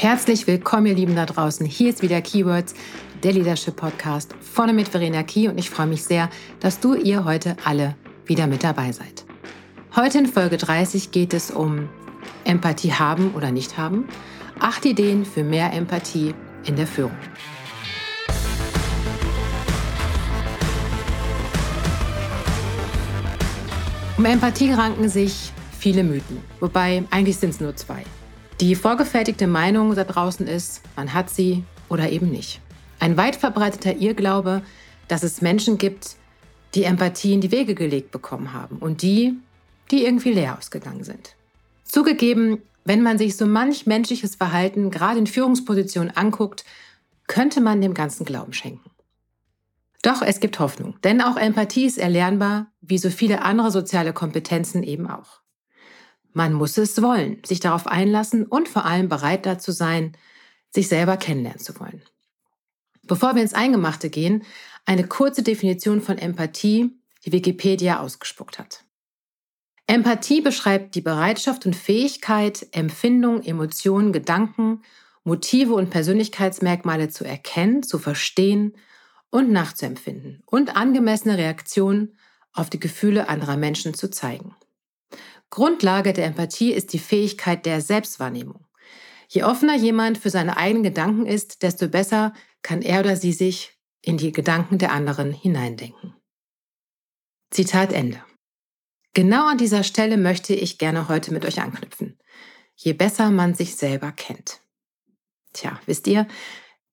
Herzlich willkommen, ihr Lieben da draußen. Hier ist wieder Keywords, der Leadership Podcast vorne mit Verena Key und ich freue mich sehr, dass du ihr heute alle wieder mit dabei seid. Heute in Folge 30 geht es um Empathie haben oder nicht haben. Acht Ideen für mehr Empathie in der Führung. Um Empathie ranken sich viele Mythen, wobei eigentlich sind es nur zwei. Die vorgefertigte Meinung da draußen ist, man hat sie oder eben nicht. Ein weit verbreiteter Irrglaube, dass es Menschen gibt, die Empathie in die Wege gelegt bekommen haben und die, die irgendwie leer ausgegangen sind. Zugegeben, wenn man sich so manch menschliches Verhalten gerade in Führungspositionen anguckt, könnte man dem Ganzen Glauben schenken. Doch es gibt Hoffnung, denn auch Empathie ist erlernbar, wie so viele andere soziale Kompetenzen eben auch. Man muss es wollen, sich darauf einlassen und vor allem bereit dazu sein, sich selber kennenlernen zu wollen. Bevor wir ins Eingemachte gehen, eine kurze Definition von Empathie, die Wikipedia ausgespuckt hat. Empathie beschreibt die Bereitschaft und Fähigkeit, Empfindungen, Emotionen, Gedanken, Motive und Persönlichkeitsmerkmale zu erkennen, zu verstehen und nachzuempfinden und angemessene Reaktionen auf die Gefühle anderer Menschen zu zeigen. Grundlage der Empathie ist die Fähigkeit der Selbstwahrnehmung. Je offener jemand für seine eigenen Gedanken ist, desto besser kann er oder sie sich in die Gedanken der anderen hineindenken. Zitat Ende. Genau an dieser Stelle möchte ich gerne heute mit euch anknüpfen. Je besser man sich selber kennt. Tja, wisst ihr,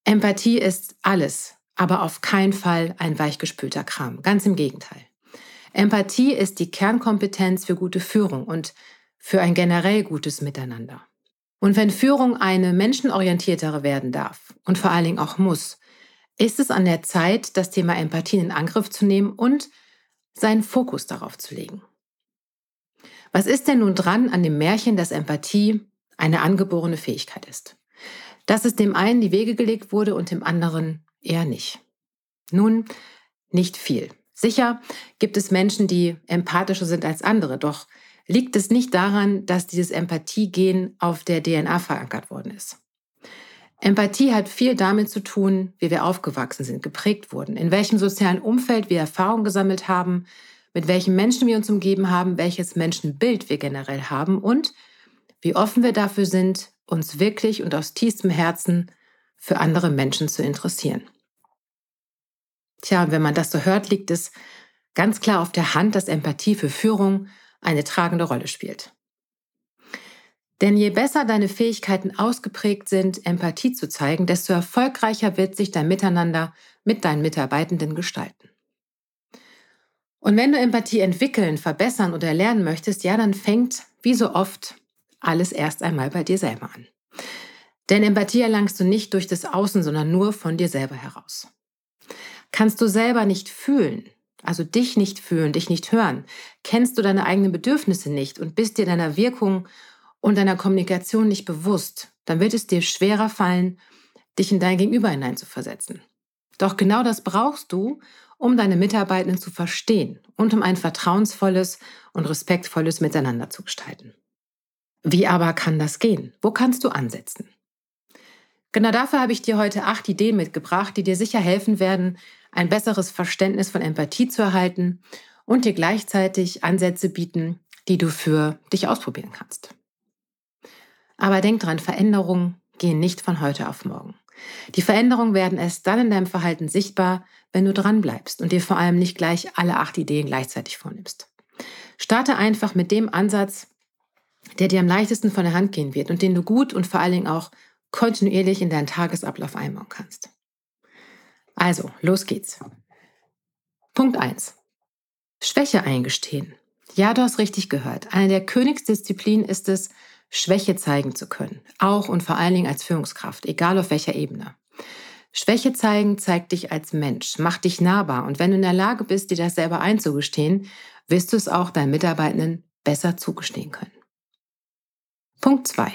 Empathie ist alles, aber auf keinen Fall ein weichgespülter Kram. Ganz im Gegenteil. Empathie ist die Kernkompetenz für gute Führung und für ein generell gutes Miteinander. Und wenn Führung eine menschenorientiertere werden darf und vor allen Dingen auch muss, ist es an der Zeit, das Thema Empathie in Angriff zu nehmen und seinen Fokus darauf zu legen. Was ist denn nun dran an dem Märchen, dass Empathie eine angeborene Fähigkeit ist? Dass es dem einen die Wege gelegt wurde und dem anderen eher nicht. Nun, nicht viel. Sicher gibt es Menschen, die empathischer sind als andere, doch liegt es nicht daran, dass dieses Empathie-Gen auf der DNA verankert worden ist. Empathie hat viel damit zu tun, wie wir aufgewachsen sind, geprägt wurden, in welchem sozialen Umfeld wir Erfahrungen gesammelt haben, mit welchen Menschen wir uns umgeben haben, welches Menschenbild wir generell haben und wie offen wir dafür sind, uns wirklich und aus tiefstem Herzen für andere Menschen zu interessieren. Tja, wenn man das so hört, liegt es ganz klar auf der Hand, dass Empathie für Führung eine tragende Rolle spielt. Denn je besser deine Fähigkeiten ausgeprägt sind, Empathie zu zeigen, desto erfolgreicher wird sich dein Miteinander mit deinen Mitarbeitenden gestalten. Und wenn du Empathie entwickeln, verbessern oder lernen möchtest, ja, dann fängt, wie so oft, alles erst einmal bei dir selber an. Denn Empathie erlangst du nicht durch das Außen, sondern nur von dir selber heraus. Kannst du selber nicht fühlen, also dich nicht fühlen, dich nicht hören, kennst du deine eigenen Bedürfnisse nicht und bist dir deiner Wirkung und deiner Kommunikation nicht bewusst, dann wird es dir schwerer fallen, dich in dein Gegenüber hineinzuversetzen. Doch genau das brauchst du, um deine Mitarbeitenden zu verstehen und um ein vertrauensvolles und respektvolles Miteinander zu gestalten. Wie aber kann das gehen? Wo kannst du ansetzen? Genau dafür habe ich dir heute acht Ideen mitgebracht, die dir sicher helfen werden, ein besseres Verständnis von Empathie zu erhalten und dir gleichzeitig Ansätze bieten, die du für dich ausprobieren kannst. Aber denk dran, Veränderungen gehen nicht von heute auf morgen. Die Veränderungen werden erst dann in deinem Verhalten sichtbar, wenn du dran bleibst und dir vor allem nicht gleich alle acht Ideen gleichzeitig vornimmst. Starte einfach mit dem Ansatz, der dir am leichtesten von der Hand gehen wird und den du gut und vor allen Dingen auch kontinuierlich in deinen Tagesablauf einbauen kannst. Also, los geht's. Punkt 1. Schwäche eingestehen. Ja, du hast richtig gehört. Eine der Königsdisziplinen ist es, Schwäche zeigen zu können. Auch und vor allen Dingen als Führungskraft, egal auf welcher Ebene. Schwäche zeigen zeigt dich als Mensch, macht dich nahbar. Und wenn du in der Lage bist, dir das selber einzugestehen, wirst du es auch deinen Mitarbeitenden besser zugestehen können. Punkt 2.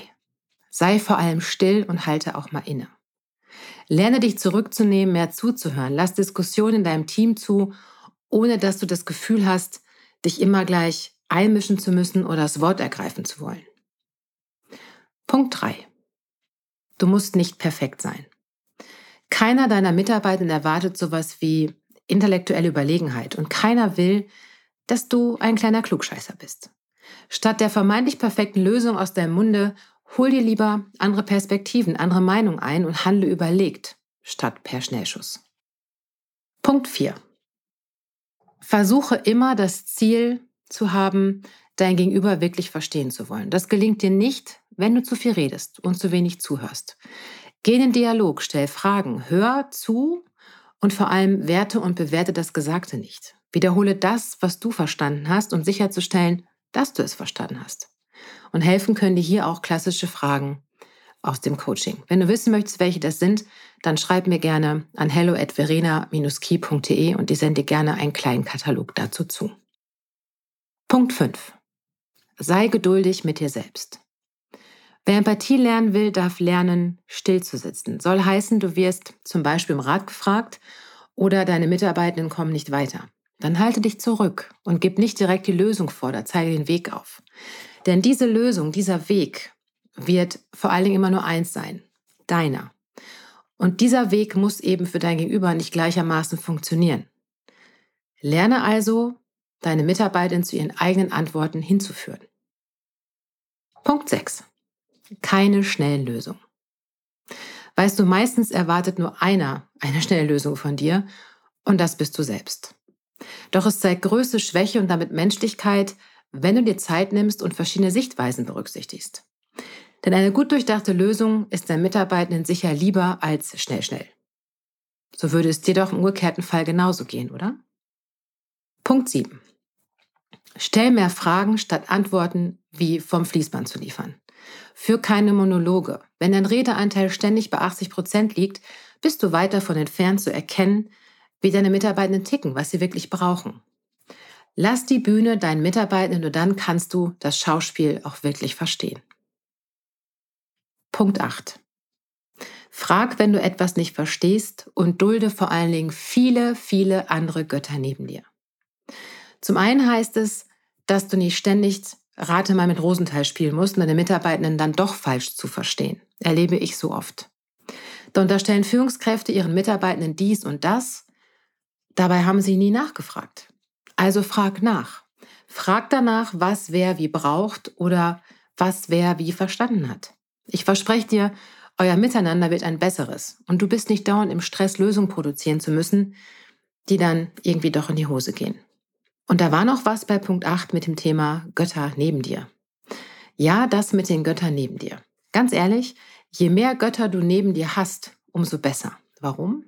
Sei vor allem still und halte auch mal inne. Lerne dich zurückzunehmen, mehr zuzuhören. Lass Diskussionen in deinem Team zu, ohne dass du das Gefühl hast, dich immer gleich einmischen zu müssen oder das Wort ergreifen zu wollen. Punkt 3. Du musst nicht perfekt sein. Keiner deiner Mitarbeiter erwartet sowas wie intellektuelle Überlegenheit und keiner will, dass du ein kleiner Klugscheißer bist. Statt der vermeintlich perfekten Lösung aus deinem Munde, hol dir lieber andere Perspektiven, andere Meinungen ein und handle überlegt, statt per Schnellschuss. Punkt 4. Versuche immer das Ziel zu haben, dein Gegenüber wirklich verstehen zu wollen. Das gelingt dir nicht, wenn du zu viel redest und zu wenig zuhörst. Geh in den Dialog, stell Fragen, hör zu und vor allem werte und bewerte das Gesagte nicht. Wiederhole das, was du verstanden hast, um sicherzustellen, dass du es verstanden hast. Und helfen können dir hier auch klassische Fragen aus dem Coaching. Wenn du wissen möchtest, welche das sind, dann schreib mir gerne an hello@verena-key.de und ich sende dir gerne einen kleinen Katalog dazu zu. Punkt 5. Sei geduldig mit dir selbst. Wer Empathie lernen will, darf lernen, still zu sitzen. Soll heißen, du wirst zum Beispiel im Rat gefragt oder deine Mitarbeitenden kommen nicht weiter. Dann halte dich zurück und gib nicht direkt die Lösung vor, da zeige den Weg auf. Denn diese Lösung, dieser Weg wird vor allen Dingen immer nur eins sein, deiner. Und dieser Weg muss eben für dein Gegenüber nicht gleichermaßen funktionieren. Lerne also, deine Mitarbeiterin zu ihren eigenen Antworten hinzuführen. Punkt 6. Keine schnellen Lösungen. Weißt du, meistens erwartet nur einer eine schnelle Lösung von dir und das bist du selbst. Doch es zeigt Größe, Schwäche und damit Menschlichkeit, wenn du dir Zeit nimmst und verschiedene Sichtweisen berücksichtigst. Denn eine gut durchdachte Lösung ist deinen Mitarbeitenden sicher lieber als schnell, schnell. So würde es dir doch im umgekehrten Fall genauso gehen, oder? Punkt 7. Stell mehr Fragen statt Antworten wie vom Fließband zu liefern. Für keine Monologe. Wenn dein Redeanteil ständig bei 80 Prozent liegt, bist du weit davon entfernt zu erkennen, wie deine Mitarbeitenden ticken, was sie wirklich brauchen. Lass die Bühne deinen Mitarbeitenden, nur dann kannst du das Schauspiel auch wirklich verstehen. Punkt 8. Frag, wenn du etwas nicht verstehst und dulde vor allen Dingen viele, viele andere Götter neben dir. Zum einen heißt es, dass du nicht ständig Rate mal mit Rosenthal spielen musst, um deine Mitarbeitenden dann doch falsch zu verstehen. Erlebe ich so oft. Da unterstellen Führungskräfte ihren Mitarbeitenden dies und das. Dabei haben sie nie nachgefragt. Also frag nach. Frag danach, was wer wie braucht oder was wer wie verstanden hat. Ich verspreche dir, euer Miteinander wird ein besseres und du bist nicht dauernd im Stress, Lösungen produzieren zu müssen, die dann irgendwie doch in die Hose gehen. Und da war noch was bei Punkt 8 mit dem Thema Götter neben dir. Ja, das mit den Göttern neben dir. Ganz ehrlich, je mehr Götter du neben dir hast, umso besser. Warum?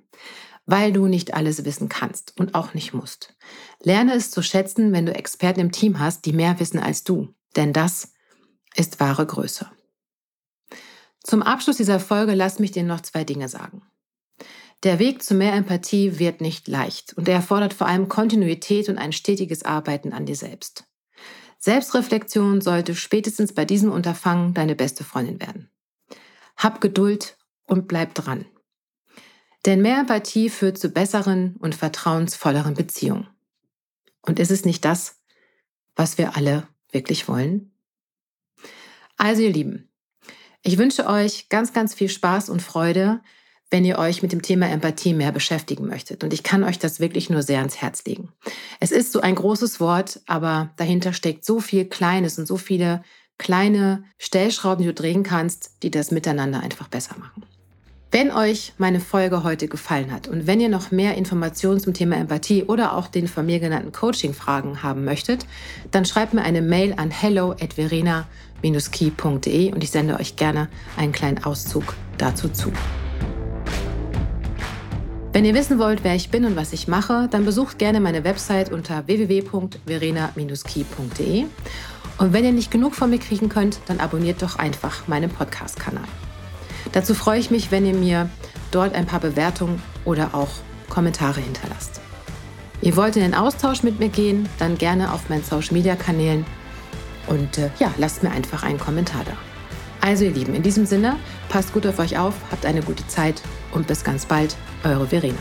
Weil du nicht alles wissen kannst und auch nicht musst. Lerne es zu schätzen, wenn du Experten im Team hast, die mehr wissen als du. Denn das ist wahre Größe. Zum Abschluss dieser Folge lass mich dir noch zwei Dinge sagen. Der Weg zu mehr Empathie wird nicht leicht und er erfordert vor allem Kontinuität und ein stetiges Arbeiten an dir selbst. Selbstreflexion sollte spätestens bei diesem Unterfangen deine beste Freundin werden. Hab Geduld und bleib dran. Denn mehr Empathie führt zu besseren und vertrauensvolleren Beziehungen. Und ist es nicht das, was wir alle wirklich wollen? Also ihr Lieben, ich wünsche euch ganz, ganz viel Spaß und Freude wenn ihr euch mit dem Thema Empathie mehr beschäftigen möchtet. Und ich kann euch das wirklich nur sehr ans Herz legen. Es ist so ein großes Wort, aber dahinter steckt so viel Kleines und so viele kleine Stellschrauben, die du drehen kannst, die das Miteinander einfach besser machen. Wenn euch meine Folge heute gefallen hat und wenn ihr noch mehr Informationen zum Thema Empathie oder auch den von mir genannten Coaching-Fragen haben möchtet, dann schreibt mir eine Mail an hello at verena-key.de und ich sende euch gerne einen kleinen Auszug dazu zu. Wenn ihr wissen wollt, wer ich bin und was ich mache, dann besucht gerne meine Website unter www.verena-key.de. Und wenn ihr nicht genug von mir kriegen könnt, dann abonniert doch einfach meinen Podcast-Kanal. Dazu freue ich mich, wenn ihr mir dort ein paar Bewertungen oder auch Kommentare hinterlasst. Ihr wollt in den Austausch mit mir gehen, dann gerne auf meinen Social-Media-Kanälen und äh, ja, lasst mir einfach einen Kommentar da. Also ihr Lieben, in diesem Sinne, passt gut auf euch auf, habt eine gute Zeit und bis ganz bald, eure Verena.